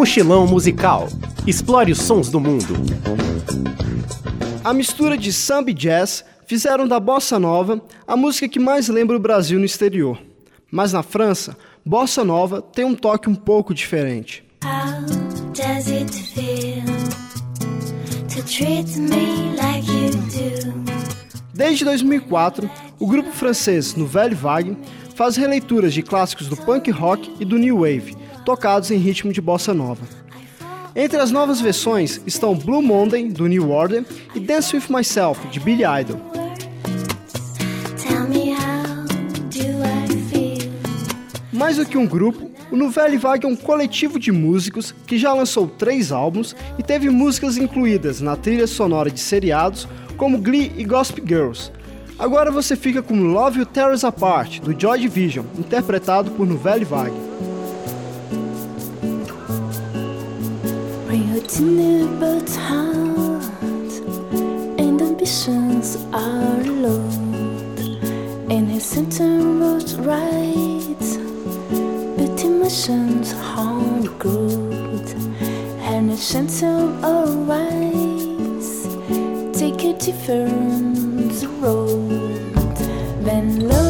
Mochilão musical. Explore os sons do mundo. A mistura de samba e jazz fizeram da bossa nova a música que mais lembra o Brasil no exterior. Mas na França, bossa nova tem um toque um pouco diferente. How does it feel to treat me like you do? Desde 2004, o grupo francês Nouvelle Vague faz releituras de clássicos do punk rock e do new wave, tocados em ritmo de bossa nova. Entre as novas versões estão Blue Monday, do New Order, e Dance With Myself, de Billy Idol. Mais do que um grupo, o Nouvelle Vague é um coletivo de músicos que já lançou três álbuns e teve músicas incluídas na trilha sonora de seriados como Glee e Gossip Girls. Agora você fica com Love You Tear Us Apart, do Joy Division, interpretado por Nouvelle Vague. Tiny but heart and ambitions are low and his center was right but emotions harm growth and a center always take a different road than love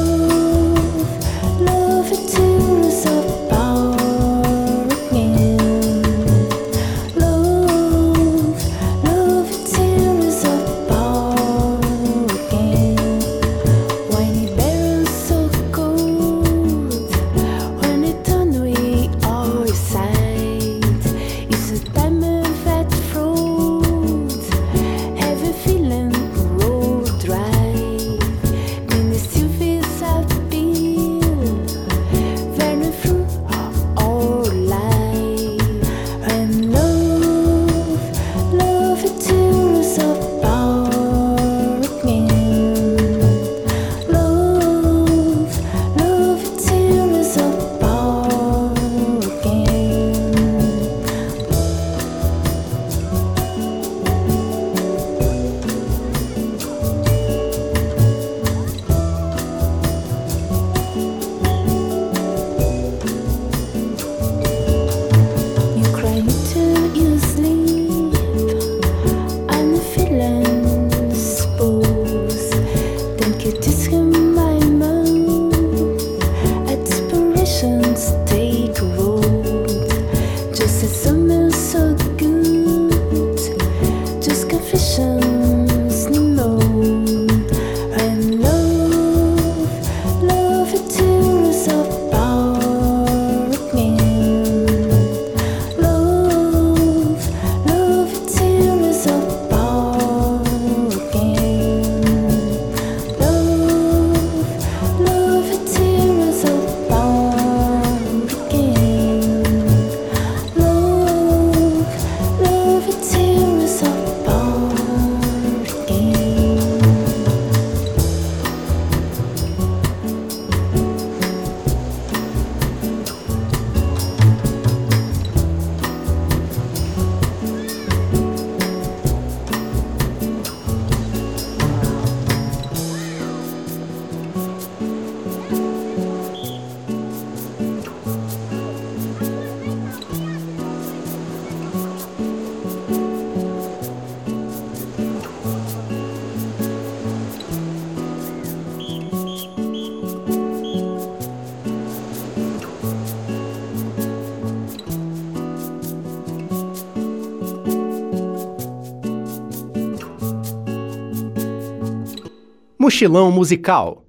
Mochilão musical.